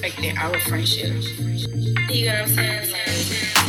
respecting our friendship. You know what I'm saying?